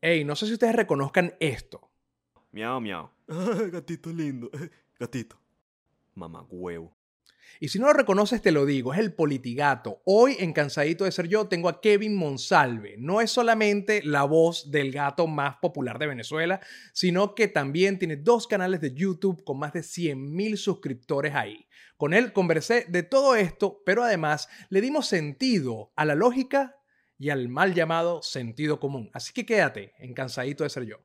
Ey, no sé si ustedes reconozcan esto. Miau, miau. gatito lindo. Gatito. Mamá huevo. Y si no lo reconoces, te lo digo, es el politigato. Hoy en Cansadito de Ser Yo tengo a Kevin Monsalve. No es solamente la voz del gato más popular de Venezuela, sino que también tiene dos canales de YouTube con más de 100 mil suscriptores ahí. Con él conversé de todo esto, pero además le dimos sentido a la lógica y al mal llamado sentido común. Así que quédate en Cansadito de Ser Yo.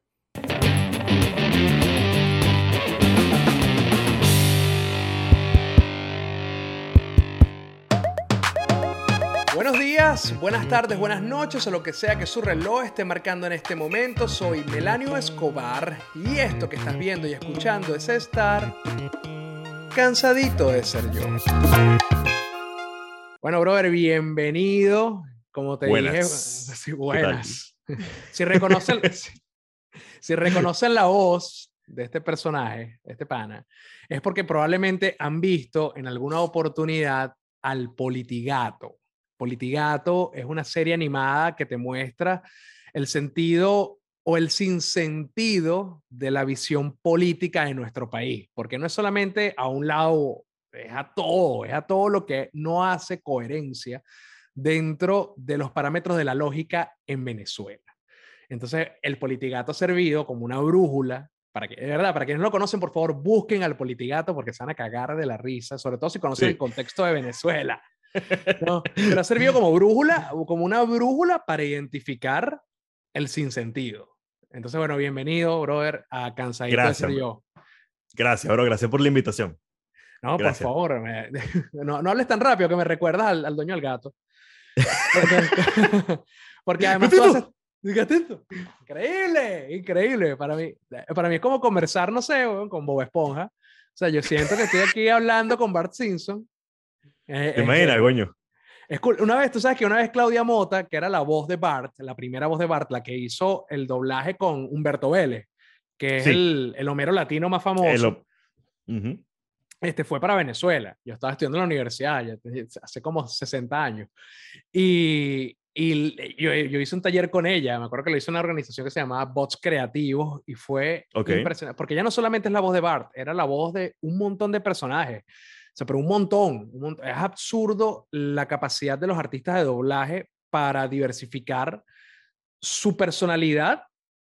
Buenos días, buenas tardes, buenas noches o lo que sea que su reloj esté marcando en este momento. Soy Melanio Escobar y esto que estás viendo y escuchando es estar cansadito de ser yo. Bueno, brother, bienvenido. Como te buenas. dije, buenas. Si reconocen, si reconocen la voz de este personaje, este pana, es porque probablemente han visto en alguna oportunidad al Politigato. Politigato es una serie animada que te muestra el sentido o el sinsentido de la visión política de nuestro país, porque no es solamente a un lado, es a todo, es a todo lo que no hace coherencia dentro de los parámetros de la lógica en Venezuela. Entonces, el politigato ha servido como una brújula para que, de verdad, para quienes no lo conocen, por favor, busquen al politigato porque se van a cagar de la risa, sobre todo si conocen Sí. el contexto de Venezuela. ¿no? Pero ha servido como brújula, como una brújula para identificar el sinsentido. Entonces, bueno, bienvenido, brother, a Cansadito Gracias, de ser bro. yo. Gracias, bro. Gracias por la invitación. No, Gracias. por favor, me- no, no hables tan rápido que me recuerdas al, al dueño del gato. Porque, porque además tú haces... Increíble, increíble. Para mí, para mí es como conversar, no sé, con Bob Esponja. O sea, yo siento que estoy aquí hablando con Bart Simpson. Eh, ¿Te es imaginas, que- coño? es cool. Una vez, tú sabes que una vez Claudia Mota, que era la voz de Bart, la primera voz de Bart, la que hizo el doblaje con Humberto Vélez, que es Sí. el, el Homero latino más famoso Eh, lo- Ujú. Este, fue para Venezuela. Yo estaba estudiando en la universidad ya hace como 60 años. Y, y yo, yo hice un taller con ella. Me acuerdo que lo hizo una organización que se llamaba Bots Creativos y fue impresionante. Porque ya no solamente es la voz de Bart, era la voz de un montón de personajes. O sea, pero un montón, un mont- Es absurdo la capacidad de los artistas de doblaje para diversificar su personalidad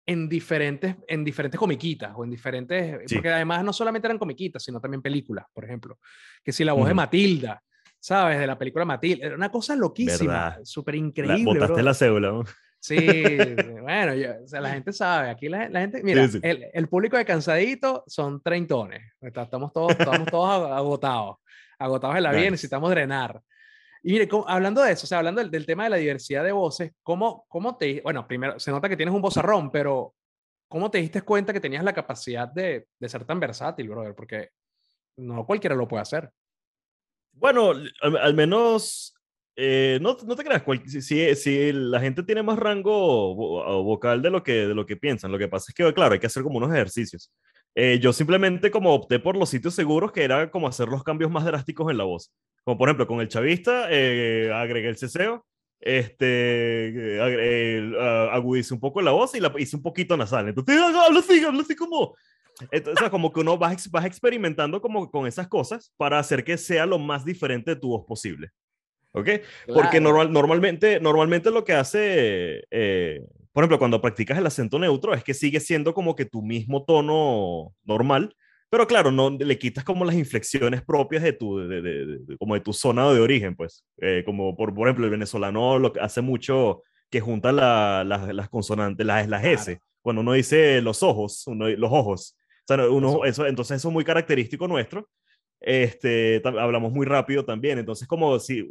en diferentes, en diferentes comiquitas o en diferentes, Sí. porque además no solamente eran comiquitas, sino también películas, por ejemplo. Que si la voz de Ujú. Matilda, ¿sabes? De la película Matilda, era una cosa loquísima, súper La- increíble. botaste bro. la cédula. ¿no? Sí, bueno, yo- o sea, la gente sabe, aquí la, la gente, mira, sí. El, el público de Cansadito son treintones, estamos todos, estamos todos ag- agotados, agotados de la vida, necesitamos drenar. Y mire, ¿cómo- hablando de eso, o sea, hablando del, del tema de la diversidad de voces, ¿cómo, ¿cómo te, bueno, primero, se nota que tienes un vozarrón, pero ¿cómo te diste cuenta que tenías la capacidad de, de ser tan versátil, brother? Porque no cualquiera lo puede hacer. Bueno, al, al menos, eh, no, no te creas, cual- si, si, la gente tiene más rango vocal de lo, que, de lo que piensan, lo que pasa es que, claro, hay que hacer como unos ejercicios. Eh, yo simplemente como opté por los sitios seguros, que era como hacer los cambios más drásticos en la voz. Como por ejemplo, con el chavista, eh, agregué el ceseo, este, eh, ah, agudicé un poco la voz y la hice un poquito nasal. Entonces, hablo así, hablo así como... Entonces, o sea, como que uno vas, vas experimentando como con esas cosas para hacer que sea lo más diferente de tu voz posible. ¿Ok? Porque Claro. normal, normalmente, normalmente lo que hace, eh, por ejemplo, cuando practicas el acento neutro, es que sigue siendo como que tu mismo tono normal, pero claro, no le quitas como las inflexiones propias de tu, de, de- de- como de tu zona de origen, pues. Eh, como por, por ejemplo, el venezolano lo que hace mucho que junta la- las- las consonantes, las, las S. Claro. Cuando uno dice los ojos, uno, los ojos. O sea, uno, eso, entonces eso es muy característico nuestro este, hablamos muy rápido también, entonces como si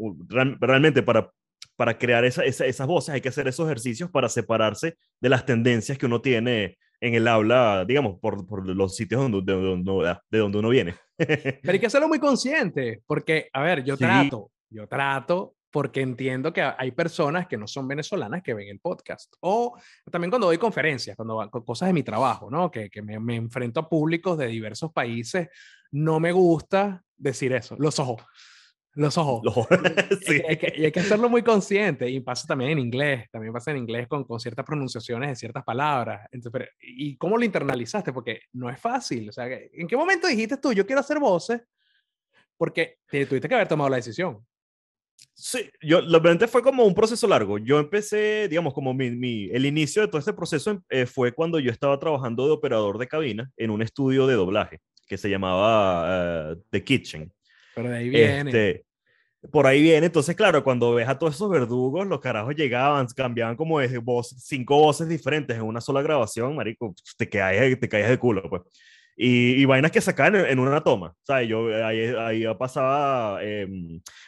realmente para, para crear esa, esa- esas voces hay que hacer esos ejercicios para separarse de las tendencias que uno tiene en el habla, digamos, por, por los sitios donde, de, donde, de donde uno viene. Pero hay que hacerlo muy consciente, porque, a ver, yo Sí. trato, yo trato, porque entiendo que hay personas que no son venezolanas que ven el podcast. O también cuando doy conferencias, cuando cosas de mi trabajo, ¿no? Que, que me, me enfrento a públicos de diversos países, no me gusta decir eso, los ojos. Los ojos. Los ojos. sí. Y hay, que, y hay que hacerlo muy consciente. Y pasa también en inglés. También pasa en inglés con, con ciertas pronunciaciones de ciertas palabras. Entonces, pero, ¿Y cómo lo internalizaste? Porque no es fácil. O sea, ¿en qué momento dijiste tú, yo quiero hacer voces? Porque te, tuviste que haber tomado la decisión. Sí, yo, realmente fue como un proceso largo. Yo empecé, digamos, como mi, mi el inicio de todo este proceso eh, fue cuando yo estaba trabajando de operador de cabina en un estudio de doblaje que se llamaba uh, The Kitchen. Pero de ahí viene. Este, por ahí viene, entonces claro, cuando ves a todos esos verdugos, los carajos llegaban, cambiaban como de voz, cinco voces diferentes en una sola grabación, marico, te caes, te caes de culo, pues. Y, y, vainas que sacaban en, en, una toma. ¿sabes? Yo, ahí, ahí pasaba eh,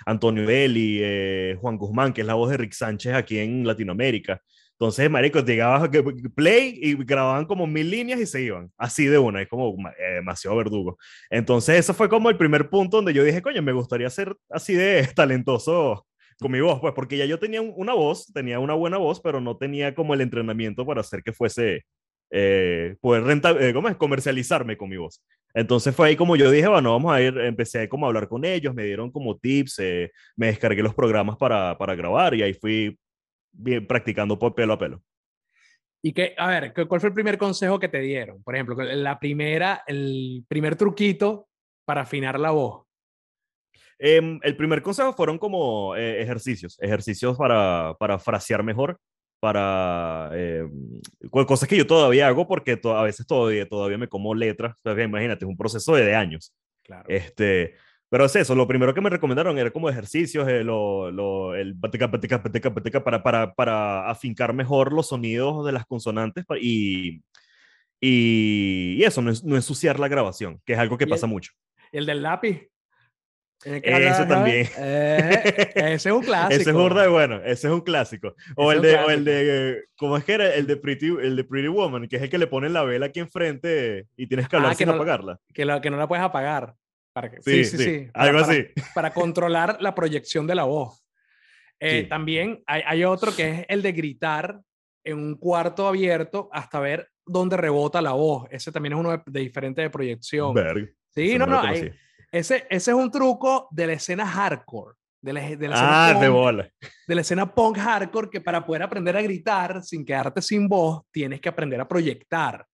Antonio Deli, eh, Juan Guzmán, que es la voz de Rick Sánchez aquí en Latinoamérica. Entonces, marico, llegabas a play y grababan como mil líneas y se iban. Así de una, es como eh, demasiado verdugo. Entonces, eso fue como el primer punto donde yo dije, coño, me gustaría ser así de talentoso con mi voz, pues, porque ya yo tenía una voz, tenía una buena voz, pero no tenía como el entrenamiento para hacer que fuese eh, poder renta, eh, ¿cómo es? comercializarme con mi voz. Entonces fue ahí como yo dije, bueno, vamos a ir, empecé como a hablar con ellos, me dieron como tips, eh, me descargué los programas para, para grabar y ahí fui bien, practicando por pelo a pelo. Y que, a ver, ¿cuál fue el primer consejo que te dieron? Por ejemplo, la primera, el primer truquito para afinar la voz. Eh, el primer consejo fueron como eh, ejercicios, ejercicios para, para frasear mejor, para eh, cosas que yo todavía hago porque to a veces todavía, todavía me como letras. O sea, imagínate, es un proceso de, de años. Claro. Este, pero es eso, lo primero que me recomendaron era como ejercicios, eh, lo, lo, el para, para, para afincar mejor los sonidos de las consonantes y, y, y eso, no, es, no ensuciar la grabación, que es algo que pasa el, mucho. ¿El del lápiz? Eso también. Eh, ese es un clásico. ese es burda bueno, ese es un clásico. O el de, o el de, ¿cómo es que era? El de, Pretty, el de Pretty Woman, que es el que le ponen la vela aquí enfrente y tienes que hablar ah, sin no, apagarla. Que, la, que no la puedes apagar. Para que, sí, sí, sí. sí. Para, algo para, así. Para controlar la proyección de la voz. Eh, sí. También hay, hay, otro que es el de gritar en un cuarto abierto hasta ver dónde rebota la voz. Ese también es uno de, de diferente de proyección. Sí, no, no. Hay, ese, ese es un truco de la escena hardcore. De la, de la ah, escena de bola. De la escena punk hardcore que para poder aprender a gritar sin quedarte sin voz, tienes que aprender a proyectar.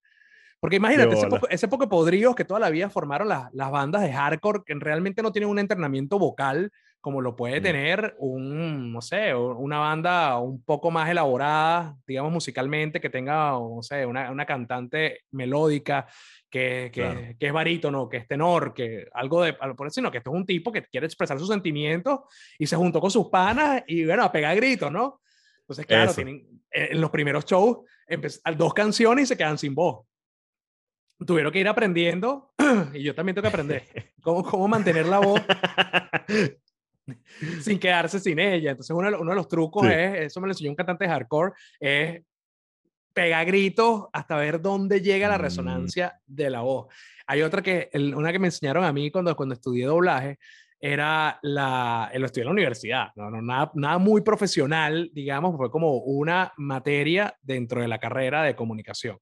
Porque imagínate, ese poco, ese poco podridos que toda la vida formaron las, las bandas de hardcore que realmente no tienen un entrenamiento vocal como lo puede tener un, no sé, una banda un poco más elaborada, digamos musicalmente, que tenga, no sé, una, una cantante melódica, que, que, claro. que, es barítono, que es tenor, que algo de, por eso, sino que esto es un tipo que quiere expresar sus sentimientos y se juntó con sus panas y bueno, a pegar gritos, ¿no? Entonces, claro, tienen, en los primeros shows, dos canciones y se quedan sin voz tuvieron que ir aprendiendo, y yo también tengo que aprender, cómo, cómo mantener la voz sin quedarse sin ella. Entonces, uno, uno de los trucos sí. es, eso me lo enseñó un cantante de hardcore, es pegar gritos hasta ver dónde llega la resonancia mm. de la voz. Hay otra que, el, una que me enseñaron a mí cuando, cuando estudié doblaje, era la, lo estudié en la universidad, no, no, nada, nada muy profesional, digamos, fue como una materia dentro de la carrera de comunicación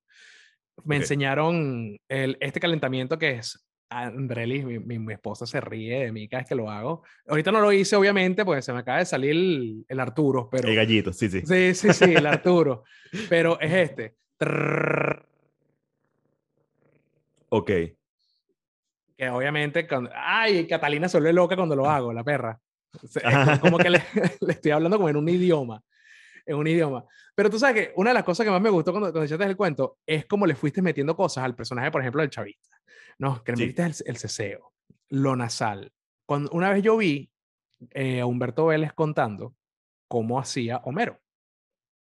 me okay. enseñaron el, este calentamiento que es Andrelis, mi, mi, mi, esposa se ríe de mí cada vez que lo hago. Ahorita no lo hice, obviamente, porque se me acaba de salir el, el Arturo, pero... El gallito, sí, sí. Sí, sí, sí, el Arturo. pero es este. Ok. Que obviamente, cuando... ay, Catalina se vuelve loca cuando lo hago, la perra. Es como que le, le estoy hablando como en un idioma en un idioma. Pero tú sabes que una de las cosas que más me gustó cuando, cuando echaste el cuento es cómo le fuiste metiendo cosas al personaje, por ejemplo, del chavista. ¿no? Que le sí. metiste el, el ceseo, lo nasal. Cuando, una vez yo vi eh, a Humberto Vélez contando cómo hacía Homero,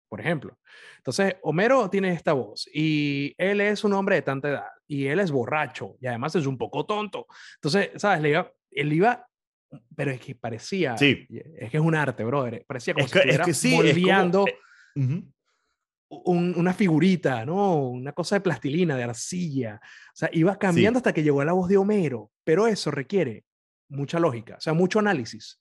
por ejemplo. Entonces, Homero tiene esta voz y él es un hombre de tanta edad y él es borracho y además es un poco tonto. Entonces, ¿sabes? Le iba, él iba pero es que parecía, sí. es que es un arte, brother, parecía como es si que, estuviera es que sí, moldeando es como, uh -huh. un, una figurita, ¿no? Una cosa de plastilina, de arcilla. O sea, iba cambiando sí. hasta que llegó a la voz de Homero, pero eso requiere mucha lógica, o sea, mucho análisis.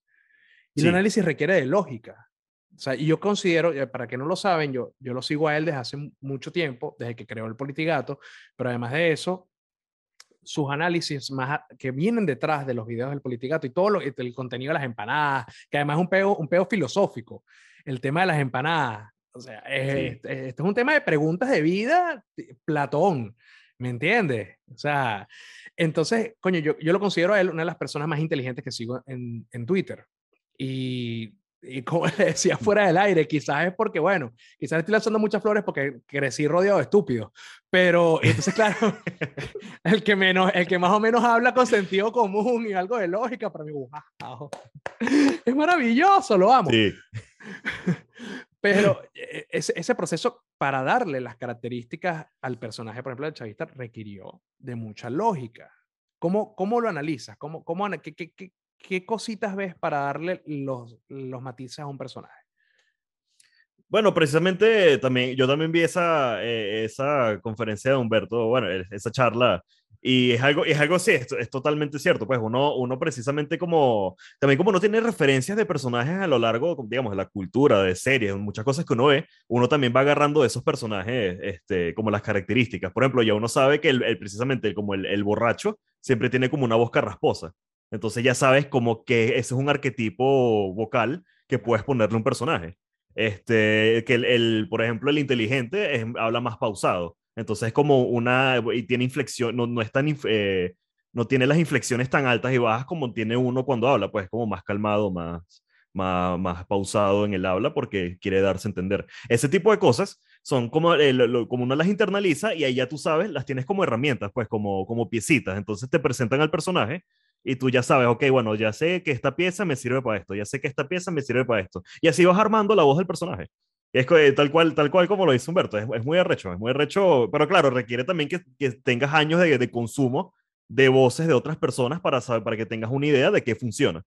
Y el análisis requiere de lógica. O sea, y yo considero, eh, para que no lo saben, yo, yo lo sigo a él desde hace mucho tiempo, desde que creó el Politigato, pero además de eso, sus análisis más que vienen detrás de los videos del Politicato y todo lo, el contenido de las empanadas, que además es un peo, un peo filosófico, el tema de las empanadas. O sea, este, es un tema de preguntas de vida, Platón, ¿me entiendes? O sea, entonces, coño, yo, yo lo considero a él una de las personas más inteligentes que sigo en, en Twitter. Y y como le decía fuera del aire, quizás es porque, bueno, quizás estoy lanzando muchas flores porque crecí rodeado de estúpidos. Pero entonces, claro, el que, menos, el que más o menos habla con sentido común y algo de lógica, para mí, wow, es maravilloso, lo amo. Sí. Pero e, ese, ese, proceso para darle las características al personaje, por ejemplo, del chavista, requirió de mucha lógica. ¿Cómo, cómo lo analizas? ¿Cómo, cómo, qué, qué, qué, ¿qué cositas ves para darle los, los matices a un personaje? Bueno, precisamente también, yo también vi esa, eh, esa conferencia de Humberto, bueno, esa charla, y es algo, es algo así, es, es, totalmente cierto, pues uno, uno precisamente como, también como no tiene referencias de personajes a lo largo, digamos, de la cultura, de series, muchas cosas que uno ve, uno también va agarrando de esos personajes, este, como las características. Por ejemplo, ya uno sabe que el, precisamente como el, el borracho siempre tiene como una voz carrasposa. Entonces ya sabes como que ese es un arquetipo vocal que puedes ponerle un personaje. Este, que el, por ejemplo, el inteligente habla más pausado. Entonces es como una, y tiene inflexión, no, no es tan, eh, no tiene las inflexiones tan altas y bajas como tiene uno cuando habla, pues como más calmado, más, más, más pausado en el habla porque quiere darse a entender. Ese tipo de cosas son como, como uno las internaliza y ahí ya tú sabes, las tienes como herramientas, pues como, como piecitas. Entonces te presentan al personaje y tú ya sabes, ok, bueno, ya sé que esta pieza me sirve para esto, ya sé que esta pieza me sirve para esto. Y así vas armando la voz del personaje. Y es tal cual, tal cual como lo dice Humberto, es, es muy arrecho, es muy arrecho, pero claro, requiere también que, que tengas años de, de, consumo de voces de otras personas para, saber, para que tengas una idea de qué funciona.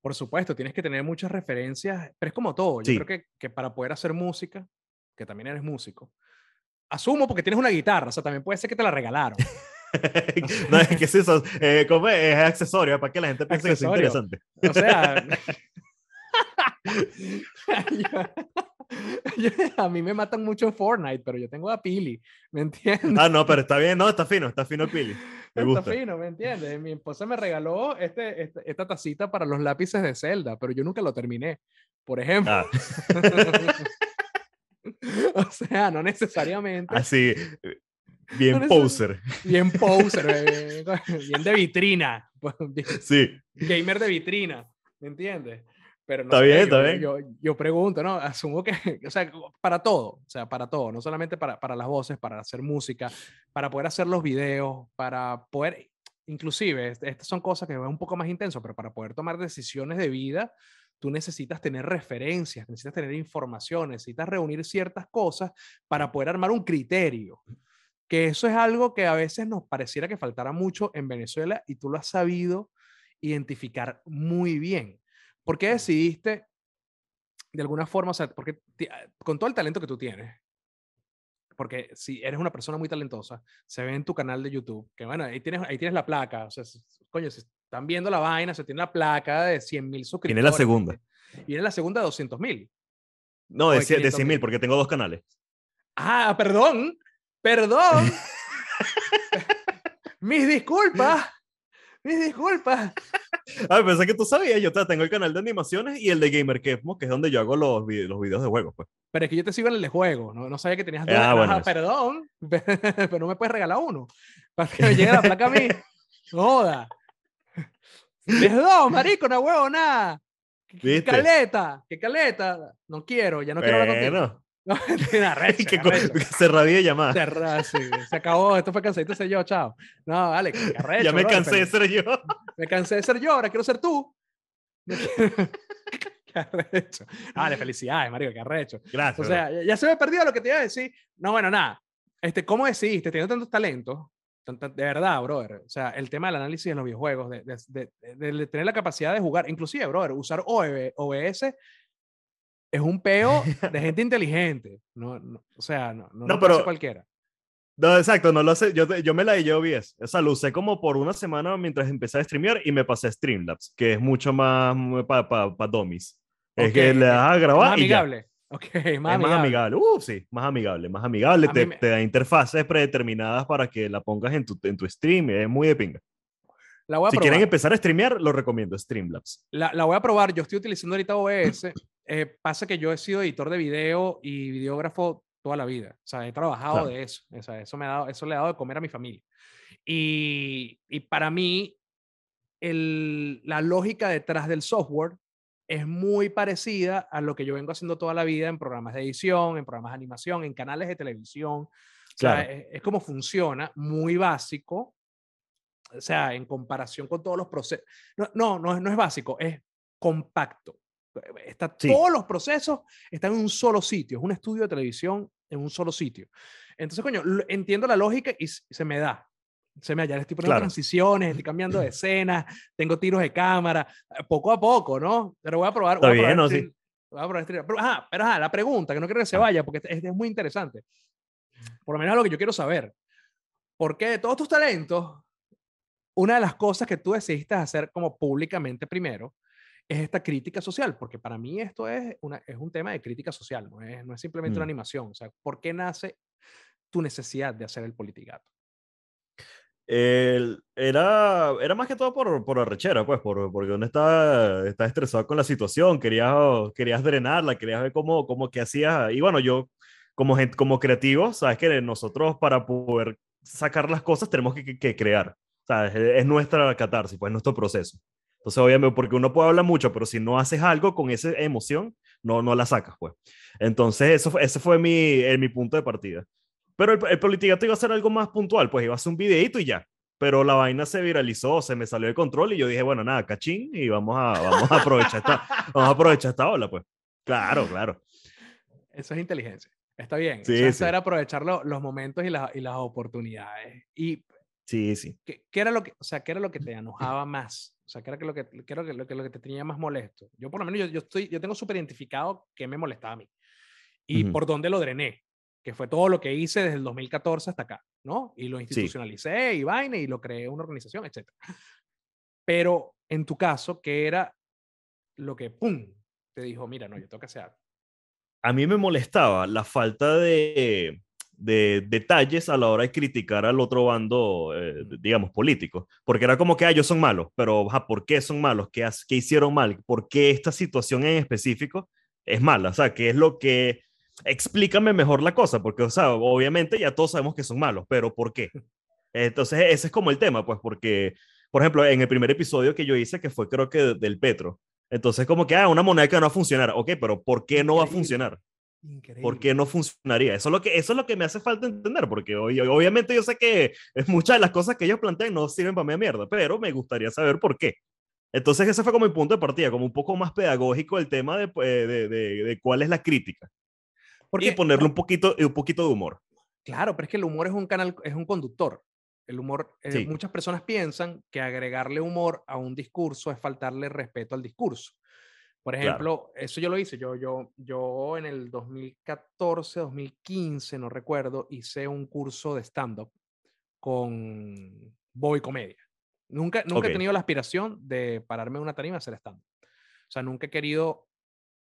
Por supuesto, tienes que tener muchas referencias, pero es como todo. Yo creo que, que para poder hacer música, que también eres músico, asumo porque tienes una guitarra, o sea, también puede ser que te la regalaron. no, es que es eso, eh, como es accesorio para que la gente piense que es interesante. O sea, a mí me matan mucho Fortnite, pero yo tengo a Pili, ¿me entiendes? Ah, no, pero está bien, no, está fino, está fino Pili. Me está gusta. fino, ¿me entiendes? Mi esposa me regaló este, este, esta tacita para los lápices de Zelda, pero yo nunca lo terminé, por ejemplo. Ah. o sea, no necesariamente. Así, Bien poser. Bien poser, bien de vitrina. Sí. Gamer de vitrina, ¿me entiendes? Pero no está bien, está bien. Yo, yo, pregunto, ¿no? Asumo que, o sea, para todo, o sea, para todo, no solamente para, para las voces, para hacer música, para poder hacer los videos, para poder, inclusive, estas son cosas que van un poco más intenso, pero para poder tomar decisiones de vida, tú necesitas tener referencias, necesitas tener información, necesitas reunir ciertas cosas para poder armar un criterio que eso es algo que a veces nos pareciera que faltara mucho en Venezuela y tú lo has sabido identificar muy bien. ¿Por qué decidiste, de alguna forma, o sea, porque ah, con todo el talento que tú tienes, porque si eres una persona muy talentosa, se ve en tu canal de YouTube, que bueno, ahí tienes, ahí tienes la placa, o sea, coño, si están viendo la vaina, se tiene la placa de 100 mil suscriptores. Viene la segunda. Y viene la segunda de 200 mil. No, de, de 100 mil, porque tengo dos canales. Ah, perdón. Perdón. Mis disculpas. Mis disculpas. Ah, pensé que tú sabías. Yo tengo el canal de animaciones y el de Gamer que es donde yo hago los, los videos de juegos. Pues. Pero es que yo te sigo en el de juego. No, no sabía que tenías dos. Ah, bueno, perdón. Pero no me puedes regalar uno. Para que me llegue la placa a mí. Joda. Les dos, marico, no huevo, nada. ¿Qué caleta? ¿Qué caleta? No quiero, ya no quiero hablar contigo. No, arrecha, que, cerradilla llamada. Cerrada, sí, se acabó, esto fue cansadito ser yo, chao. No, vale, que arrecho, Ya me cansé de ser yo. Me cansé de ser yo, ahora quiero ser tú. qué arrecho. Vale, felicidades, Mario, qué arrecho. Gracias. O sea, ya, se me perdido lo que te iba a decir. No, bueno, nada. Este, ¿Cómo decidiste, teniendo tantos talentos, de verdad, brother. O sea, el tema del análisis de los videojuegos, de, de, de, tener la capacidad de jugar, inclusive, brother, usar OBS es un peo de gente inteligente. No, o sea, no, no, no pero, cualquiera. No, exacto, no lo sé. Yo, yo me la llevo bien. O sea, lo usé como por una semana mientras empecé a streamear y me pasé a Streamlabs, que es mucho más para pa, pa, dummies. Es que le das a grabar. amigable. Ok, es más más amigable. amigable. Uh, sí, más amigable, más amigable. Te, me- te da interfaces predeterminadas para que la pongas en tu, en tu stream. Es muy de pinga. La voy a Si probar. quieren empezar a streamear, lo recomiendo, Streamlabs. La, la voy a probar. Yo estoy utilizando ahorita OBS. Eh, pasa que yo he sido editor de video y videógrafo toda la vida. O sea, he trabajado Claro. de eso. O sea, eso, me ha dado, eso le ha dado de comer a mi familia. Y, y para mí, el- la lógica detrás del software es muy parecida a lo que yo vengo haciendo toda la vida en programas de edición, en programas de animación, en canales de televisión. O sea, es, es como funciona, muy básico. O sea, en comparación con todos los procesos. No, no, no, es- no es básico, es compacto. Está, Sí. Todos los procesos están en un solo sitio. Es un estudio de televisión en un solo sitio. Entonces, coño, entiendo la lógica y se me da. Se me. Ya le estoy poniendo Claro. transiciones, estoy cambiando de escena, tengo tiros de cámara, eh, poco a poco, ¿no? Pero voy a probar. Está voy a probar bien, ¿no? stream- voy a probar stream. Pero, ajá, pero ajá, la pregunta, que no quiero que se Ah. vaya, porque este, este es muy interesante. Por lo menos lo que yo quiero saber. ¿Por qué de todos tus talentos, una de las cosas que tú decidiste hacer como públicamente primero es esta crítica social? Porque para mí esto es, una, es un tema de crítica social, no es, no es simplemente una Mm. animación. O sea, ¿por qué nace tu necesidad de hacer el politigato? El- era, era más que todo por, por arrechera, pues, por, porque uno está, está estresado con la situación, querías, querías drenarla, querías ver cómo, cómo qué hacías. Y bueno, yo, como, como creativo, sabes que nosotros para poder sacar las cosas tenemos que, que- que crear. Sea, es, es nuestra catarsis, pues, nuestro proceso. Entonces, obviamente, porque uno puede hablar mucho, pero si no haces algo con esa emoción, no, no la sacas, pues. Entonces, eso, fue- ese fue mi, eh, mi punto de partida. Pero el, el politigato iba a ser algo más puntual, pues iba a ser un videito y ya. Pero la vaina se viralizó, se me salió de control y yo dije, bueno, nada, cachín, y vamos a, vamos a aprovechar esta, vamos a aprovechar esta ola, pues. Claro, claro. Eso es inteligencia. Está bien. Sí, eso es sí. saber aprovechar lo- los momentos y, la- y las oportunidades. ¿Y Sí, sí. qué, qué era lo que, o sea, qué era lo que te enojaba más? O sea, ¿qué era lo que, qué era lo que, lo que, lo que te tenía más molesto? Yo por lo menos, yo, yo, estoy, yo tengo súper identificado qué me molestaba a mí. Y Ujú. por dónde lo drené, que fue todo lo que hice desde el 2014 hasta acá, ¿no? Y lo institucionalicé y vaina y lo creé una organización, etc. Pero en tu caso, ¿qué era lo que, pum, te dijo, mira, no, yo tengo que hacer algo? A mí me molestaba la falta de, de detalles a la hora de criticar al otro bando, eh, digamos, político. Porque era como que, ah, ellos son malos, pero ajá, ¿por qué son malos? ¿Qué, qué hicieron mal? ¿Por qué esta situación en específico es mala? O sea, ¿qué es lo que... Explícame mejor la cosa, porque, o sea, obviamente ya todos sabemos que son malos, pero ¿por qué? Entonces, ese es como el tema, pues, porque, por ejemplo, en el primer episodio que yo hice, que fue creo que de- del Petro, entonces como que, ah, una moneda que no va a funcionar, ok, pero ¿por qué no va a funcionar? Increíble. ¿Por qué no funcionaría? Eso es lo que, eso es lo que me hace falta entender, porque hoy, obviamente yo sé que es muchas de las cosas que ellos plantean no sirven para mi mierda, pero me gustaría saber por qué. Entonces ese fue como mi punto de partida, como un poco más pedagógico el tema de, pues, de, de, de cuál es la crítica Porque, y ponerle un poquito, un poquito de humor. Claro, pero es que el humor es un canal, es un conductor. El humor, eh, Sí. muchas personas piensan que agregarle humor a un discurso es faltarle respeto al discurso. Por Claro. ejemplo, eso yo lo hice. Yo, yo, yo en el 2014, 2015, no recuerdo, hice un curso de stand-up con Bobby Comedia. Nunca, nunca Ok. he tenido la aspiración de pararme en una tarima a hacer stand-up. O sea, nunca he querido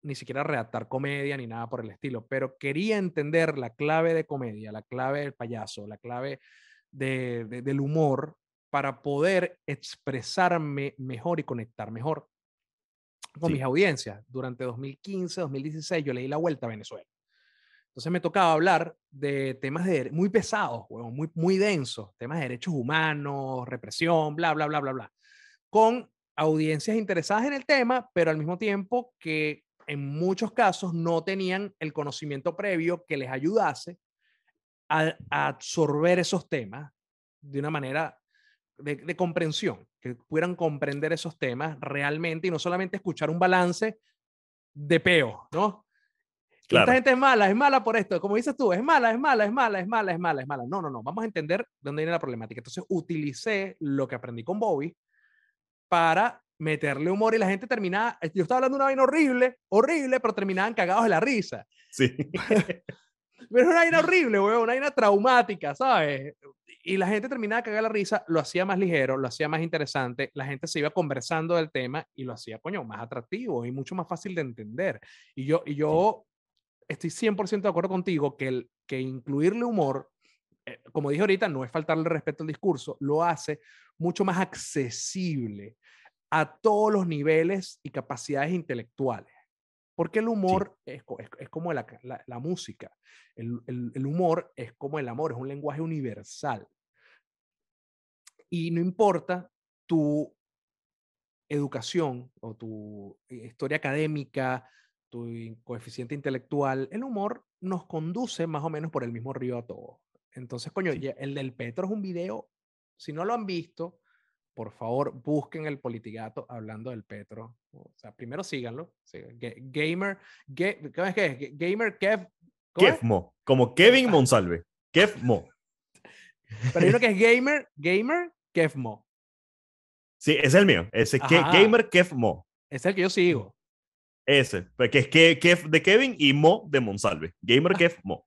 ni siquiera redactar comedia ni nada por el estilo, pero quería entender la clave de comedia, la clave del payaso, la clave de- de- del humor para poder expresarme mejor y conectar mejor con Sí. mis audiencias. Durante 2015, 2016 yo le di la vuelta a Venezuela. Entonces me tocaba hablar de temas de, muy pesados, huevón, muy, muy densos, temas de derechos humanos, represión, bla, bla, bla, bla, bla, con audiencias interesadas en el tema, pero al mismo tiempo que en muchos casos no tenían el conocimiento previo que les ayudase a, a absorber esos temas de una manera de, de comprensión, que pudieran comprender esos temas realmente y no solamente escuchar un balance de peo, ¿no? Claro. Esta gente es mala, es mala por esto, como dices tú, es mala, es mala, es mala, es mala, es mala, es mala. No, no, no, vamos a entender dónde viene la problemática. Entonces utilicé lo que aprendí con Bobby para meterle humor y la gente terminaba, yo estaba hablando de una vaina horrible, horrible, pero terminaban cagados de la risa. Sí. Pero es una vaina horrible, weón, una vaina traumática, ¿sabes? Y la gente terminaba de la risa, lo hacía más ligero, lo hacía más interesante, la gente se iba conversando del tema y lo hacía, coño, más atractivo y mucho más fácil de entender. Y yo, y yo estoy 100% de acuerdo contigo que, el, que incluirle humor, eh, como dije ahorita, no es faltarle respeto al discurso, lo hace mucho más accesible a todos los niveles y capacidades intelectuales. Porque el humor es, es, como la, la, música. El, el, el, humor es como el amor, es un lenguaje universal. Y no importa tu educación o tu historia académica, tu coeficiente intelectual, el humor nos conduce más o menos por el mismo río a todos. Entonces, coño, el del Petro es un video, si no lo han visto, por favor, busquen el politigato hablando del Petro. O sea, primero síganlo. Gamer, ¿cómo es que es? Gamer Kev. Kevmo, como Kevin Monsalve. Kevmo. Pero hay uno que es Gamer, Gamer Kevmo. Sí, ese es el mío. Ese es Gamer Kevmo. Ese es el que yo sigo. Ese, pues, que es Kev de Kevin y Mo de Monsalve. Gamer Kev Mo.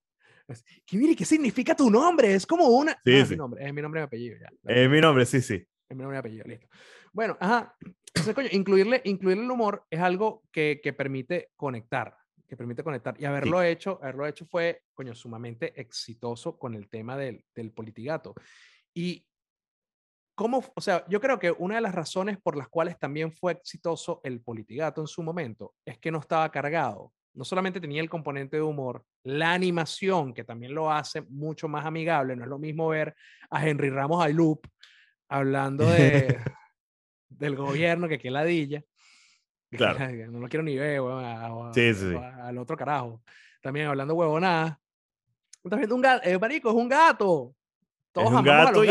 ¿Qué, mire, ¿qué significa tu nombre? Es como una. Sí, Es mi nombre, es mi nombre y apellido. Ya. Es mi nombre, sí, sí. Nombre y apellido, listo. Bueno, ajá. Entonces, coño, incluirle, incluirle el humor es algo que, que permite conectar, que permite conectar. Y haberlo hecho, haberlo hecho fue, coño, sumamente exitoso con el tema del, del politigato. Y ¿Cómo, o sea, yo creo que una de las razones por las cuales también fue exitoso el Politigato en su momento es que no estaba cargado. No solamente tenía el componente de humor, la animación, que también lo hace mucho más amigable. No es lo mismo ver a Henry Ramos Aylup hablando de, del gobierno que que ladilla. Claro. No lo quiero ni ver, sí, sí, al otro carajo. También hablando huevonada. Estás viendo un gato, eh, marico, es un gato. Todos es un gato, Y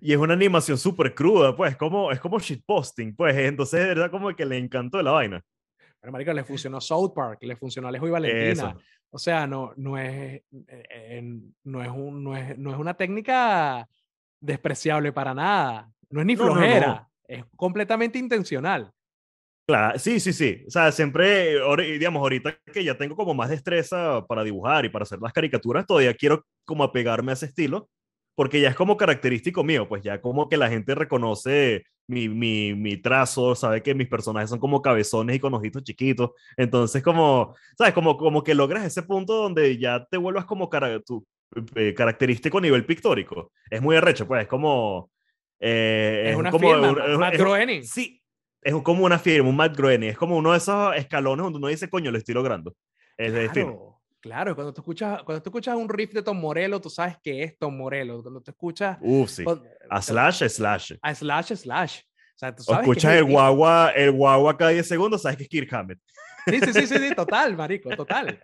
y es una animación súper cruda, pues, como, es como shitposting, pues, entonces de verdad como que le encantó la vaina. Pero, marico, le funcionó South Park, le funcionó Alejo y Valentina. O sea, no, no, es, eh, no, es un, no, es, no es una técnica despreciable para nada. No es ni flojera, es completamente intencional. Claro, sí, sí, sí. O sea, siempre, digamos, ahorita que ya tengo como más destreza para dibujar y para hacer las caricaturas, todavía quiero como apegarme a ese estilo porque ya es como característico mío, pues ya como que la gente reconoce mi, mi, mi, trazo, sabe que mis personajes son como cabezones y con ojitos chiquitos, entonces como, ¿sabes? Como, como que logras ese punto donde ya te vuelvas como cara, tu, eh, característico a nivel pictórico. Es muy arrecho, pues es como... Eh, es, una como, firma, Matt Groening. Sí, es como una firma, un Matt Groening, es como uno de esos escalones donde uno dice, coño, lo estoy logrando. Es claro. Claro, cuando tú escuchas, cuando tú escuchas un riff de Tom Morello, tú sabes que es Tom Morello. Cuando tú escuchas. Uf, sí. a slash, slash. A slash, slash. O sea, tú sabes escuchas el, guagua, el guagua cada 10 segundos, sabes que es Kirk Hammett. Sí, sí, sí, sí, total, marico, total.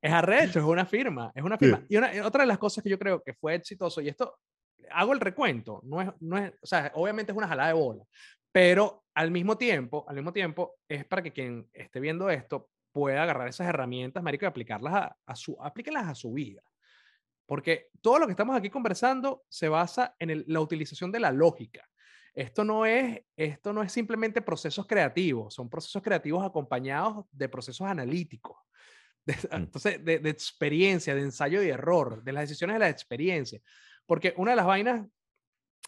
Es arrecho, es una firma, es una firma. Y otra de las cosas que yo creo que fue exitoso, y esto, hago el recuento, no es, no es, o sea, obviamente es una jalada de bola, pero al mismo tiempo, al mismo tiempo, es para que quien esté viendo esto puede agarrar esas herramientas, marico, y aplicarlas a, su, aplíquenlas a su vida. Porque todo lo que estamos aquí conversando se basa en la utilización de la lógica. Esto no, es, esto no es simplemente procesos creativos, son procesos creativos acompañados de procesos analíticos. De, mm. entonces, de, de, experiencia, de ensayo y error, de las decisiones de la experiencia. Porque una de las vainas,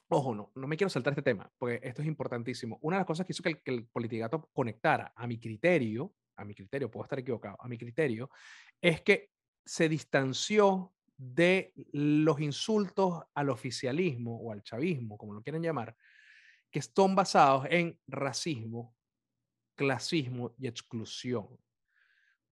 ojo, no, no me quiero saltar este tema, porque esto es importantísimo. Una de las cosas que hizo que el, que el politigato conectara a mi criterio a mi criterio, puedo estar equivocado, a mi criterio, es que se distanció de los insultos al oficialismo o al chavismo, como lo quieren llamar, que están basados en racismo, clasismo y exclusión.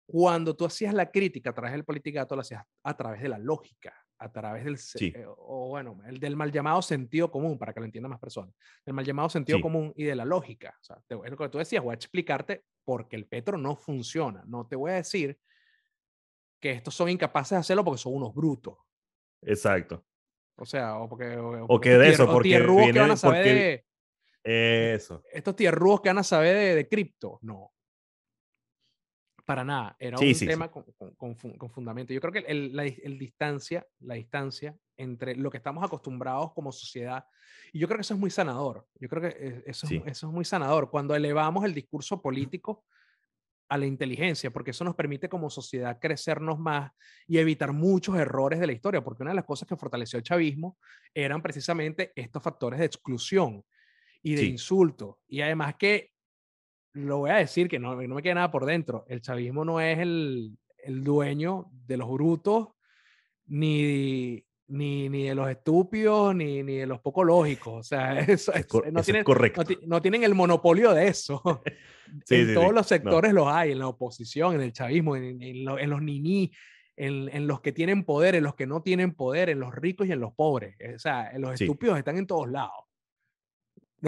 Cuando tú hacías la crítica a través del politicato, lo hacías a través de la lógica, a través del, eh, o bueno, el del mal llamado sentido común, para que lo entiendan más personas, el mal llamado sentido común y de la lógica. O sea, es lo que tú decías, voy a explicarte porque el petro no funciona. No te voy a decir que estos son incapaces de hacerlo porque son unos brutos. Exacto. O sea, o porque... O, que de eso, porque... que van a saber de... Eso. Estos tierrúos que van a saber de, de cripto. No. Para nada. Era un tema Con, con, con, fundamento. Yo creo que el, la el distancia, la distancia entre lo que estamos acostumbrados como sociedad. Y yo creo que eso es muy sanador. Yo creo que eso, eso es muy sanador. Cuando elevamos el discurso político a la inteligencia, porque eso nos permite como sociedad crecernos más y evitar muchos errores de la historia, porque una de las cosas que fortaleció el chavismo eran precisamente estos factores de exclusión y de insulto. Y además que, lo voy a decir, que no, no me queda nada por dentro, el chavismo no es el, el dueño de los brutos, ni, ni, ni de los estúpidos, ni, ni de los poco lógicos. O sea, eso, Es no, eso es tienen, correcto. no, ti- no tienen el monopolio de eso. Sí, en sí, todos sí. los No. sectores los hay, en la oposición, en el chavismo, en, en lo- en los niní, en, en los que tienen poder, en los que no tienen poder, en los ricos y en los pobres. O sea, los Sí. estúpidos están en todos lados.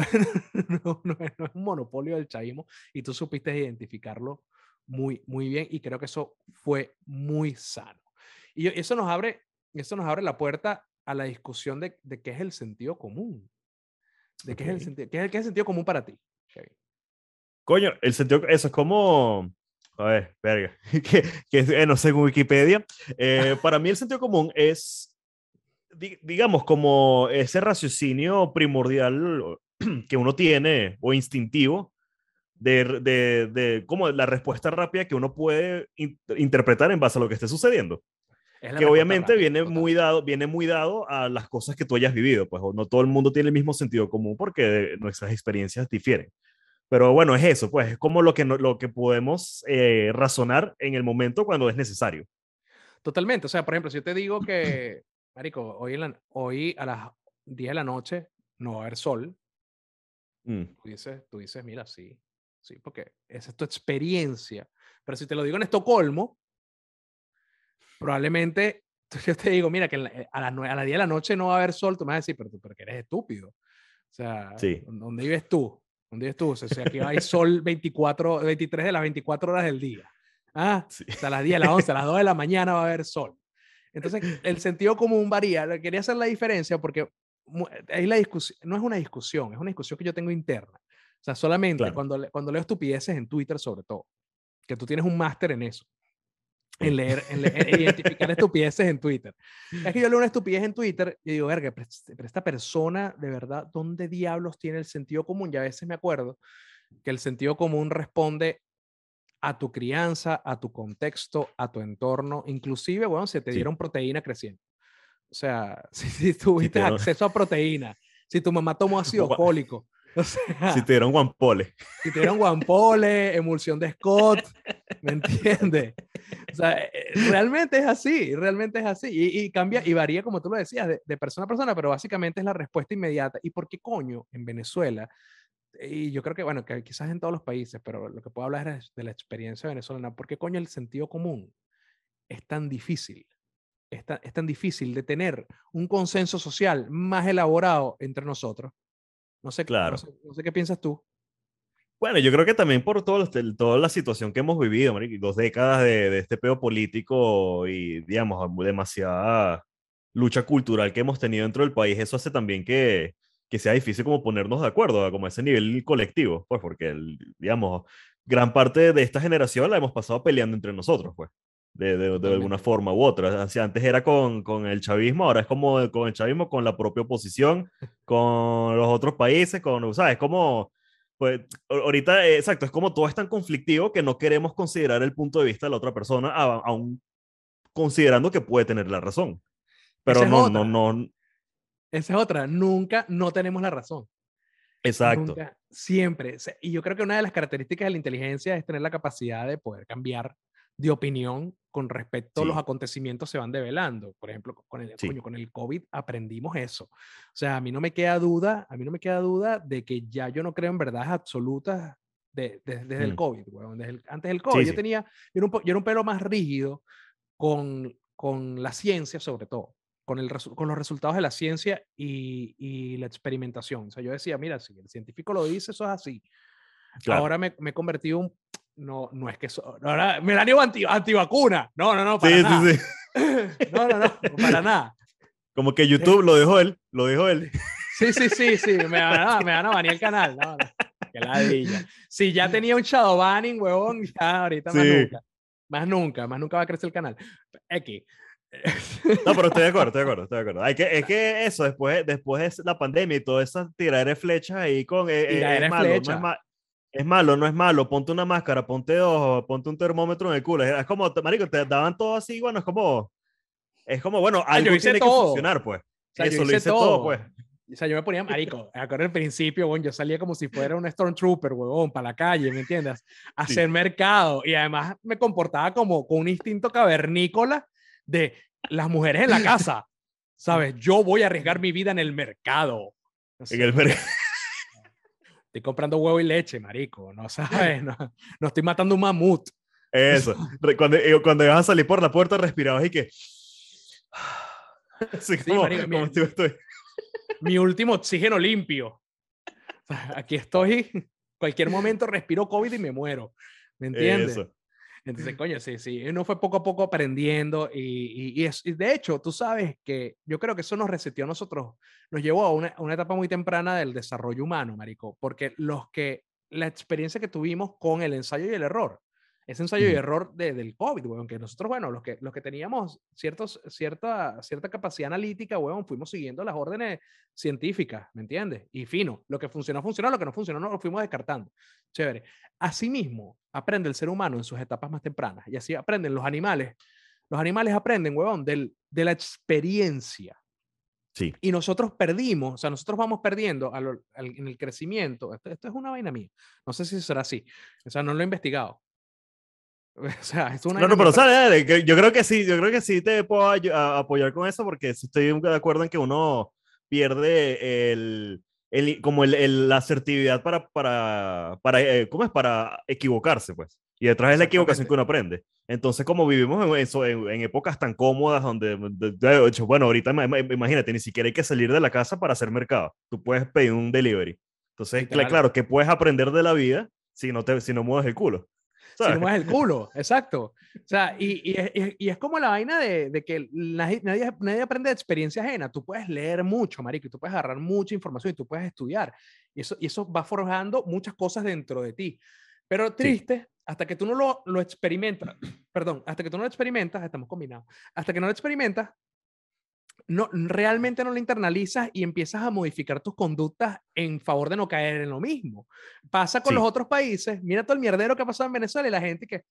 no, no es, no es un monopolio del chavismo y tú supiste identificarlo muy, muy bien y creo que eso fue muy sano. Y eso nos abre, eso nos abre la puerta a la discusión de, de qué es el sentido común. De qué, es el sentido, qué, es, el- qué es el sentido común para ti. Kevin? Coño, el sentido, eso es como, a ver, verga, que, que eh, no sé, en Wikipedia, eh, para mí el sentido común es, di- digamos, como ese raciocinio primordial que uno tiene o instintivo de, de, de como la respuesta rápida que uno puede in- interpretar en base a lo que esté sucediendo. Es que obviamente rápida, viene total. muy dado, viene muy dado a las cosas que tú hayas vivido, pues no todo el mundo tiene el mismo sentido común porque nuestras experiencias difieren. Pero bueno, es eso, pues es como lo que, lo que podemos eh, razonar en el momento cuando es necesario. Totalmente. O sea, por ejemplo, si yo te digo que, Marico, hoy, en la- hoy a las 10 de la noche no va a haber sol, Mm, tú dices, tú dices, mira, sí, sí, porque esa es tu experiencia. Pero si te lo digo en Estocolmo, probablemente yo te digo, mira, que eh, a las, a las 10 de la noche no va a haber sol, tú me vas a decir, pero tú porque eres estúpido. O sea, Sí. ¿dó- ¿dónde vives tú? ¿Dónde vives tú? O sea, aquí hay sol 24, 23 de las 24 horas del día. Ah, sí. o sea, a las 10, a las 11, a las 2 de la mañana va a haber sol. Entonces, el sentido común varía. Quería hacer la diferencia porque ahí la discusión, no es una discusión, es una discusión que yo tengo interna. O sea, solamente Claro. cuando, cuando leo estupideces en Twitter, sobre todo, que tú tienes un máster en eso, en leer, en, le- en identificar estupideces en Twitter. Es que yo leo una estupidez en Twitter y digo, verga, pero este- pero esta persona, de verdad, ¿dónde diablos tiene el sentido común? Y a veces me acuerdo que el sentido común responde a tu crianza, a tu contexto, a tu entorno, inclusive, bueno, si te Sí. dieron proteína creciendo. O sea, si, si tuviste te dieron- acceso a proteína, si tu mamá tomó ácido fólico, o sea, Si te dieron guampole. si te dieron guampole, emulsión de Scott, ¿me entiendes? O sea, eh, realmente es así, realmente es así. Y, y cambia y varía, como tú lo decías, de, de persona a persona, pero básicamente es la respuesta inmediata. ¿Y por qué coño en Venezuela? Y yo creo que, bueno, que quizás en todos los países, pero lo que puedo hablar es de la experiencia venezolana. ¿Por qué coño el sentido común es tan difícil? Es tan, es tan difícil de tener un consenso social más elaborado entre nosotros. No sé, Claro. no sé, no sé qué piensas tú. Bueno, yo creo que también por todo, este- toda la situación que hemos vivido, marico, dos décadas de, de este peo político y, digamos, demasiada lucha cultural que hemos tenido dentro del país, eso hace también que, que sea difícil como ponernos de acuerdo, como a ese nivel colectivo, pues porque, el- digamos, gran parte de esta generación la hemos pasado peleando entre nosotros, pues, de, de, de alguna forma u otra. Así, antes era con, con el chavismo, ahora es como con el chavismo, con la propia oposición, con los otros países, con, ¿sabes? Como... Pues ahorita, eh, exacto, es como todo es tan conflictivo que no queremos considerar el punto de vista de la otra persona, aún considerando que puede tener la razón. Pero Esa es no, no, no, Esa es otra. Nunca no tenemos la razón. exacto. Nunca, siempre. Y yo creo que una de las características de la inteligencia es tener la capacidad de poder cambiar de opinión con respecto a los acontecimientos se van develando. Por ejemplo, con el, Sí. coño, con el COVID aprendimos eso. O sea, a mí no me queda duda, a mí no me queda duda de que ya yo no creo en verdades absolutas de- de- desde el Mm. COVID, weón, desde el- antes del COVID. yo tenía, yo era, un, yo era un pelo más rígido con, con la ciencia sobre todo, con, el, con los resultados de la ciencia y, y la experimentación. O sea, yo decía, mira, si el científico lo dice, eso es así. Claro. Ahora me, me he convertido un... No, no es que eso... Ahora me la niego anti, antivacuna. No, no, no, para Sí, nada. sí, sí. No, no, no, para nada. Como que YouTube lo dejó él, lo dijo él. Sí, sí, sí, sí, me van a, me van a banear el canal. No, no. Qué ladilla. Si ya tenía un shadow banning, huevón, ya ahorita más nunca. Más nunca, más nunca va a crecer el canal. X. No, pero estoy de acuerdo, estoy de acuerdo, estoy de acuerdo. Hay que, es que eso, después, después de la pandemia y toda esa tiradera de flechas ahí con... eh, eh, es, malo, no es, es malo, no es malo. Ponte una máscara, ponte dos, ponte un termómetro en el culo. Es como, marico, te daban todo así, bueno, es como... Es como, bueno, algo hice tiene que todo. funcionar, pues. sea, yo eso lo hice hice todo, todo. pues. O sea, yo me ponía marico. Acá el principio, bueno, yo salía como si fuera un Stormtrooper, huevón, para la calle, ¿me entiendes? A hacer mercado. Y además me comportaba como con un instinto cavernícola de las mujeres en la casa. ¿Sabes? Yo voy a arriesgar mi vida en el mercado. En el mercado. Estoy comprando huevo y leche, marico. No sabes, no, no estoy matando un mamut. Eso. Cuando, eh, cuando ibas a salir por la puerta, respirabas y que. Sí, marico, mi, estoy mi último oxígeno limpio. Aquí estoy, cualquier momento respiro COVID y me muero. ¿Me entiendes? Entonces, coño, sí, sí, uno fue poco a poco aprendiendo y, y, es, de hecho, tú sabes que yo creo que eso nos reseteó a nosotros, nos llevó a una, una, etapa muy temprana del desarrollo humano, Marico, porque los que, la experiencia que tuvimos con el ensayo y el error, ese ensayo y error de, del COVID, weón, que nosotros, bueno, los que, los que teníamos ciertos, cierta, cierta capacidad analítica, weón, fuimos siguiendo las órdenes científicas, ¿me entiendes? Y fino, lo que funcionó, funcionó, lo que no funcionó, no lo fuimos descartando. Chévere. Asimismo, aprende el ser humano en sus etapas más tempranas, y así aprenden los animales. Los animales aprenden, weón, del, de la experiencia. Sí. Y nosotros perdimos, o sea, nosotros vamos perdiendo en el crecimiento. Esto, esto, es una vaina mía. No sé si será así. O sea, no lo he investigado. O sea, es una. No, no, pero ¿sabes? Yo creo que sí, yo creo que sí te puedo apoyar con eso porque estoy de acuerdo en que uno pierde el, el como el, la asertividad para, para, para eh, ¿cómo es? Para equivocarse, pues. Y detrás es la equivocación que uno aprende. Entonces, como vivimos en, eso, en, épocas tan cómodas donde, de, hecho, bueno, ahorita imagínate, ni siquiera hay que salir de la casa para hacer mercado. Tú puedes pedir un delivery. Entonces, claro, que puedes aprender de la vida si no, te, si no mueves el culo si no es el culo, exacto. O sea, y, y, y, es como la vaina de, de que nadie, nadie, aprende de experiencia ajena. Tú puedes leer mucho, marico, y tú puedes agarrar mucha información y tú puedes estudiar. Y eso, y eso va forjando muchas cosas dentro de ti. Pero triste, hasta que tú no lo, lo experimentas, perdón, hasta que tú no lo experimentas, estamos combinados, hasta que no lo experimentas, no, realmente no lo internalizas y empiezas a modificar tus conductas en favor de no caer en lo mismo. Pasa con los otros países, mira todo el mierdero que ha pasado en Venezuela y la gente que,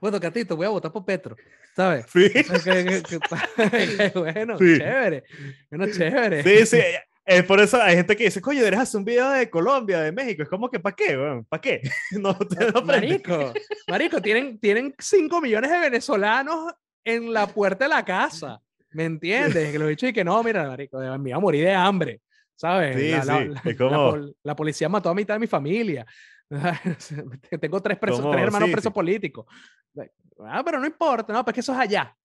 bueno, Catito, voy a votar por Petro, ¿sabes? Sí. bueno, chévere, bueno, chévere. Sí, sí. Es por eso hay gente que dice, coño, deberías hacer un video de Colombia, de México. Es como que, ¿para qué? ¿Para qué? No, no marico, marico, tienen, tienen 5 millones de venezolanos en la puerta de la casa. ¿Me entiendes? Que lo he dicho y que no, mira, marico, me voy a morir de hambre, ¿sabes? Sí, la, sí. como... la, policía mató a mitad de mi familia. Tengo tres, presos, tres hermanos presos políticos. Ah, pero no importa, no, pues que eso es allá.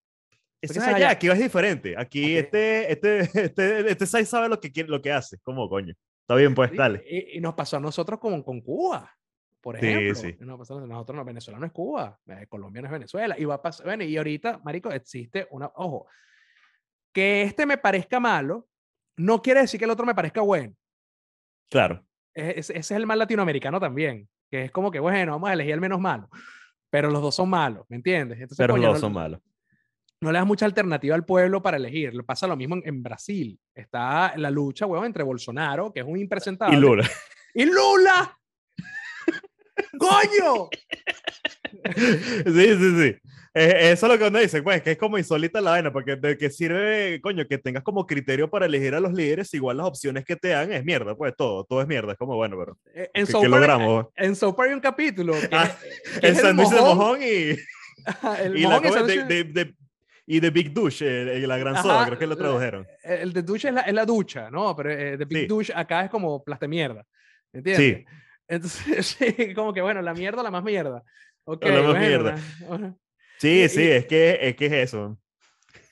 Eso es allá, aquí es diferente. Aquí este, este, este, este Sai sabe lo que, quiere, lo que hace. ¿Cómo, coño? Está bien, pues, dale. Y, nos pasó a nosotros con, con Cuba, por ejemplo. Sí, sí. Nos pasó a nosotros, no, Venezuela no es Cuba, eh, Colombia no es Venezuela. Y va a pasar, bueno, y ahorita, marico, existe una, ojo, que este me parezca malo, no quiere decir que el otro me parezca bueno. Claro. ese es el mal latinoamericano también, que es como que, bueno, vamos a elegir el menos malo, pero los dos son malos, ¿me entiendes? Entonces, pero los dos son malos. No le das mucha alternativa al pueblo para elegir. Le pasa lo mismo en, Brasil. Está la lucha, weón, entre Bolsonaro, que es un impresentable. Y Lula. ¡Y Lula! ¡Coño! sí, sí, sí. Eh, eso es lo que uno dice, pues, que es como insólita la vaina, porque de qué sirve, coño, que tengas como criterio para elegir a los líderes, igual las opciones que te dan es mierda, pues todo, todo es mierda, es como bueno, pero. Eh, en ¿qué, logramos? En Soper hay un capítulo. Que, ah, el sándwich de mojón y. el y la de, de, y The Big Douche, la gran soda, creo que lo tradujeron. El de douche es la, es la ducha, ¿no? Pero el eh, The Big Douche acá es como plaste mierda. ¿Entiendes? Sí. Entonces, sí, como que bueno, la mierda, la más mierda. Okay, la más mierda. Sí, sí, es, que, es que es eso.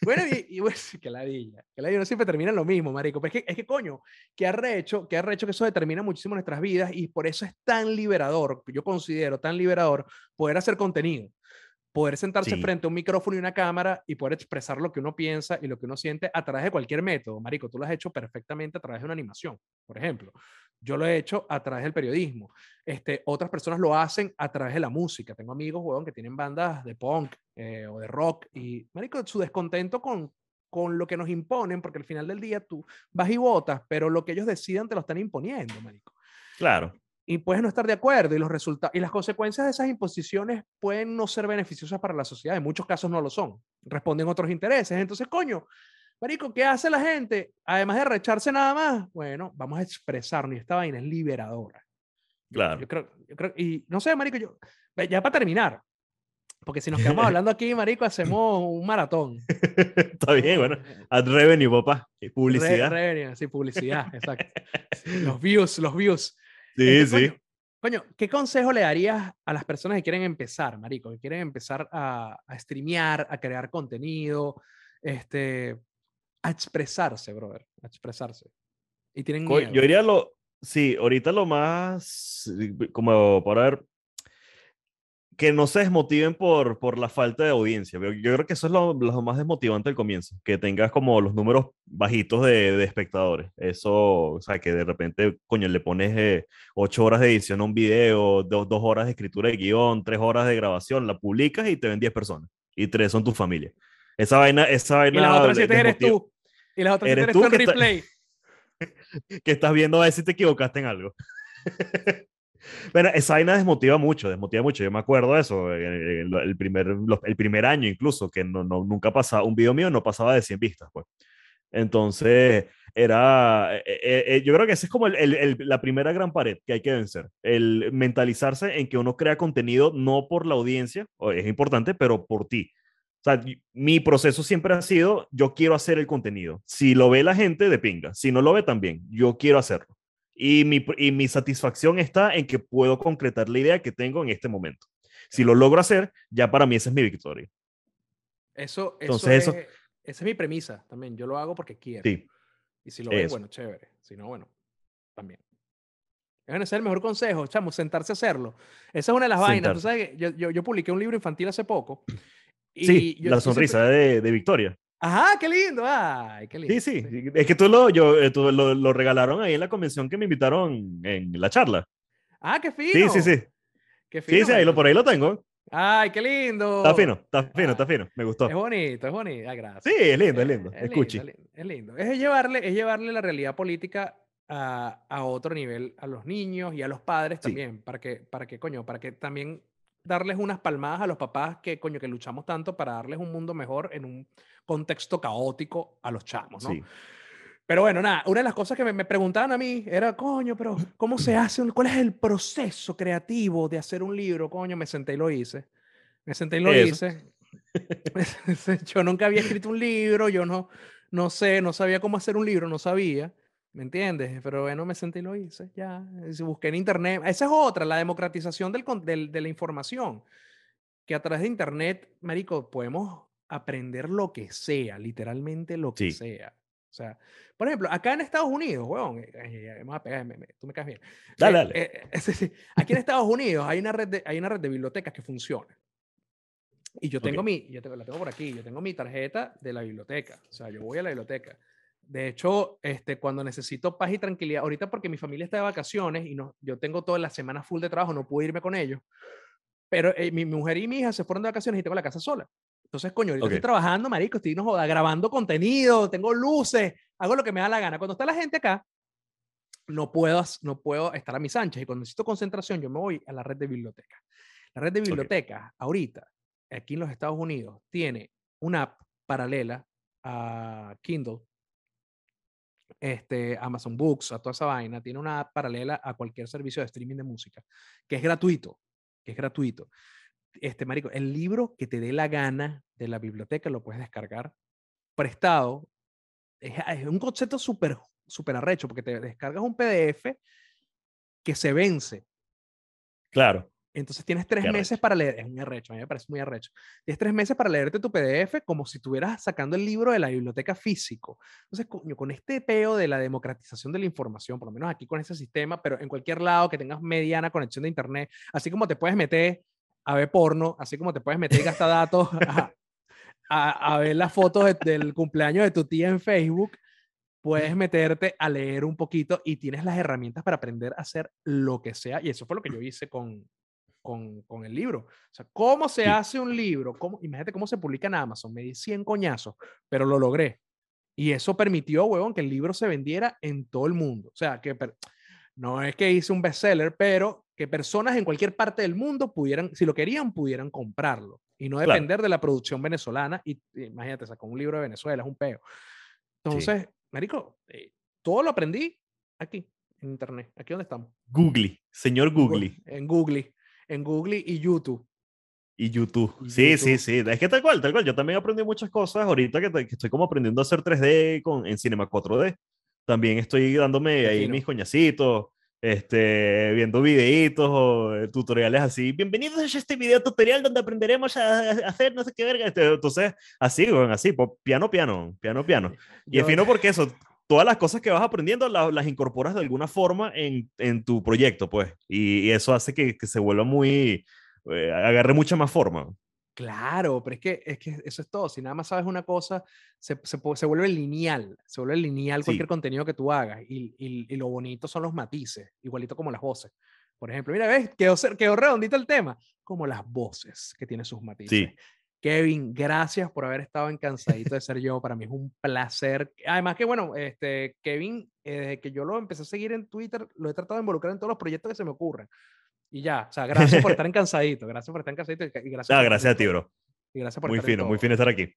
Bueno, y, y bueno, que ladilla, que ladilla no siempre termina lo mismo, marico. Pero es que, es que coño, que arrecho, que arrecho que eso determina muchísimo nuestras vidas y por eso es tan liberador, yo considero tan liberador poder hacer contenido poder sentarse frente a un micrófono y una cámara y poder expresar lo que uno piensa y lo que uno siente a través de cualquier método. Marico, tú lo has hecho perfectamente a través de una animación, por ejemplo. Yo lo he hecho a través del periodismo. Este, otras personas lo hacen a través de la música. Tengo amigos, huevón, que tienen bandas de punk eh, o de rock y, marico, su descontento con, con lo que nos imponen, porque al final del día tú vas y votas, pero lo que ellos decidan te lo están imponiendo, marico. Claro y puedes no estar de acuerdo y los resultados y las consecuencias de esas imposiciones pueden no ser beneficiosas para la sociedad, en muchos casos no lo son, responden otros intereses, entonces coño, Marico, ¿qué hace la gente? Además de recharse nada más, bueno, vamos a expresarnos y esta vaina es liberadora. Claro. Yo creo, yo creo, y no sé, Marico, yo, ya para terminar, porque si nos quedamos hablando aquí, Marico, hacemos un maratón. Está bien, bueno. Ad revenue, papá. Publicidad. Re, revenue, sí, publicidad, exacto. los views, los views. Sí, Este, sí. Coño, coño, ¿qué consejo le darías a las personas que quieren empezar, Marico? Que quieren empezar a, a streamear, a crear contenido, este, a expresarse, brother, a expresarse. Y tienen miedo. Yo diría lo, sí, ahorita lo más, como para ver, que no se desmotiven por, por la falta de audiencia. Yo, yo creo que eso es lo, lo más desmotivante al comienzo, que tengas como los números bajitos de, de espectadores. Eso, o sea, que de repente, coño, le pones eh, ocho horas de edición a un video, dos, dos horas de escritura de guion, tres horas de grabación, la publicas y te ven 10 personas, y tres son tu familia. Esa vaina, esa y vaina las otras siete eres tú. Y las otras siete Eres eres tú en que está- replay. que estás viendo a ver si te equivocaste en algo. Pero esa vaina desmotiva mucho, desmotiva mucho. Yo me acuerdo de eso, eh, el, el primer, el primer año incluso, que no, no, nunca pasaba, un video mío no pasaba de 100 vistas, pues. Entonces, era, eh, eh, eh, yo creo que esa es como el- el- el- la primera gran pared que hay que vencer, el mentalizarse en que uno crea contenido no por la audiencia, es importante, pero por ti. O sea, mi proceso siempre ha sido, yo quiero hacer el contenido. Si lo ve la gente, de pinga. Si no lo ve, también. Yo quiero hacerlo. Y mi, y mi satisfacción está en que puedo concretar la idea que tengo en este momento. Si lo logro hacer, ya para mí esa es mi victoria. Eso, eso, Entonces, es, eso- esa es mi premisa también. Yo lo hago porque quiero. Sí, Y si lo ven, Eso. bueno, chévere. Si no, bueno, también. Ese es el mejor consejo, chamo, sentarse a hacerlo. Esa es una de las vainas. Tú Sentarse. sabes yo, yo, yo publiqué un libro infantil hace poco. Y sí yo- la siempre- sonrisa de, de Victoria. Ajá, qué lindo. Ay, qué lindo. Sí, sí. Es que tú lo, yo, eh, tú lo, lo regalaron ahí en la convención que me invitaron en la charla. Ah, qué Sí, fino. sí, sí. Qué Sí, fino, sí, ahí lo, por ahí lo tengo. Ay, qué lindo. Está fino, está fino, está fino. Me gustó. Es bonito, es bonito. Ah, gracias. Sí, es lindo, es lindo. Es Escuche. lindo, es lindo, es lindo. Es llevarle, es llevarle la realidad política a, a otro nivel a los niños y a los padres Sí. también, para que, para que, coño, para que también darles unas palmadas a los papás que, coño, que luchamos tanto para darles un mundo mejor en un contexto caótico a los chamos, ¿no? Sí. Pero bueno, nada, una de las cosas que me, me preguntaban a mí era, coño, pero ¿cómo se hace? un- ¿Cuál es el proceso creativo de hacer un libro? Coño, me senté y lo hice. Me senté y lo Eso. hice. yo nunca había escrito un libro, yo no, no sé, no sabía cómo hacer un libro, no sabía, ¿me entiendes? Pero bueno, me senté y lo hice, ya. si Busqué en internet. Esa es otra, la democratización del, del- de la información. Que a través de internet, marico, podemos aprender lo que sea, literalmente lo que Sí. sea. O sea, por ejemplo, acá en Estados Unidos, weón, eh, eh, voy a pegar, me- me- tú me caes bien. Dale, Eh, dale. eh, eh, sí, sí. Aquí en Estados Unidos hay una red de, hay una red de bibliotecas que funciona. Y yo tengo Ok. mi, yo la tengo por aquí, yo tengo mi tarjeta de la biblioteca. O sea, yo voy a la biblioteca. De hecho, este, cuando necesito paz y tranquilidad, ahorita porque mi familia está de vacaciones y no, yo tengo toda la semana full de trabajo, no puedo irme con ellos. Pero eh, mi, mi mujer y mi hija se fueron de vacaciones y tengo la casa sola. Entonces, coño, ahorita estoy Ok. trabajando, marico, estoy no joda, grabando contenido, tengo luces, hago lo que me da la gana. Cuando está la gente acá, no puedo, no puedo estar a mis anchas y cuando necesito concentración, yo me voy a la red de bibliotecas. La red de bibliotecas, ahorita, aquí en los Estados Unidos, tiene una app paralela a Kindle, este, Amazon Books, a toda esa vaina, tiene una app paralela a cualquier servicio de streaming de música, que es gratuito, que es gratuito. Este, marico, el libro que te dé la gana de la biblioteca lo puedes descargar prestado. Es, es un concepto súper, súper arrecho, porque te descargas un PDF que se vence. Claro. Entonces tienes tres Qué meses arrecho. para leer. Es muy arrecho, a mí me parece muy arrecho. Tienes tres meses para leerte tu PDF como si estuvieras sacando el libro de la biblioteca físico. Entonces, coño, con este peo de la democratización de la información, por lo menos aquí con ese sistema, pero en cualquier lado que tengas mediana conexión de internet, así como te puedes meter a ver porno, así como te puedes meter y gastar datos a, a- a ver las fotos de- del cumpleaños de tu tía en Facebook, puedes meterte a leer un poquito y tienes las herramientas para aprender a hacer lo que sea. Y eso fue lo que yo hice con, con, con el libro. O sea, ¿cómo se Sí. hace un libro? ¿Cómo, imagínate cómo se publica en Amazon. Me di 100 coñazos, pero lo logré. Y eso permitió, huevón, que el libro se vendiera en todo el mundo. O sea, que no es que hice un bestseller, pero que personas en cualquier parte del mundo pudieran, si lo querían, pudieran comprarlo. Y no Claro. depender de la producción venezolana. Y imagínate, sacó un libro de Venezuela, es un peo. Entonces, Marico, eh, todo lo aprendí aquí, en Internet. Aquí donde estamos. Google, señor Google. En Google, en Google y YouTube. Y YouTube. sí, sí, sí. Es que tal cual, tal cual. Yo también aprendí muchas cosas ahorita que, que estoy como aprendiendo a hacer 3D con, en Cinema 4D. También estoy dándome ahí mis coñacitos, este, viendo videitos o eh, tutoriales así. Bienvenidos a este video tutorial donde aprenderemos a, hacer no sé qué verga. Este, entonces, así, bueno, así, piano, piano, piano, piano. Y es fino porque eso, todas las cosas que vas aprendiendo las, incorporas de alguna forma en, en tu proyecto, pues. Y, eso hace que, que, se vuelva muy, eh, agarre mucha más forma. Claro, pero es que, es que eso es todo. Si nada más sabes una cosa, se, se, se vuelve lineal. Se vuelve lineal cualquier contenido que tú hagas. Y, y, lo bonito son los matices, igualito como las voces. Por ejemplo, mira, ¿ves? Quedó, quedó redondito el tema. Como las voces que tienen sus matices. Sí. Kevin, gracias por haber estado en Cansadito de Ser Yo. Para mí es un placer. Además que, bueno, este, Kevin, eh, desde que yo lo empecé a seguir en Twitter, lo he tratado de involucrar en todos los proyectos que se me ocurren. Y ya, o sea, gracias por estar en Cansadito. Gracias por estar en Cansadito. Y gracias, ah, gracias a ti, bro. Y gracias por muy fino, muy fino estar aquí.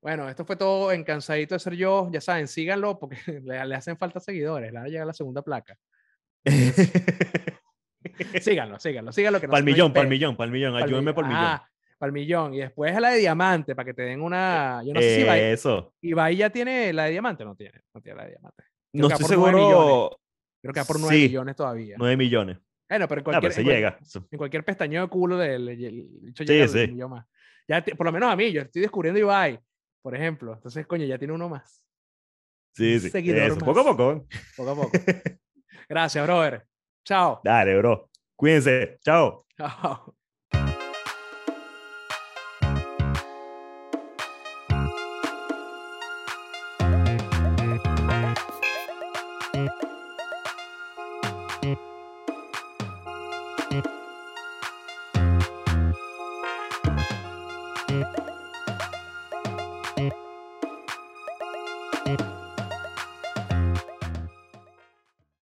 Bueno, esto fue todo en Cansadito de Ser Yo. Ya saben, síganlo porque le, le hacen falta seguidores. Le va a llegar la segunda placa. síganlo, síganlo, síganlo. Que no palmillón, millón, palmillón. Ayúdenme por millón. Ah, millón Y después a la de diamante, para que te den una. Yo no sé si Ibai, Eso. Ibai ya tiene la de diamante no tiene. No tiene la de diamante. no estoy seguro. Creo que va por 9 millones todavía. 9 millones. Bueno, pero en ah, cualquier, llega. En cualquier pestañeo de culo del. De, sí, sí. Más. Ya, por lo menos a mí, yo estoy descubriendo Ibai, por ejemplo. Entonces, coño, ya tiene uno más. Sí, sí. Eso, poco a poco. Poco a poco. Gracias, brother. Chao. Dale, bro. Cuídense. Chao. Chao.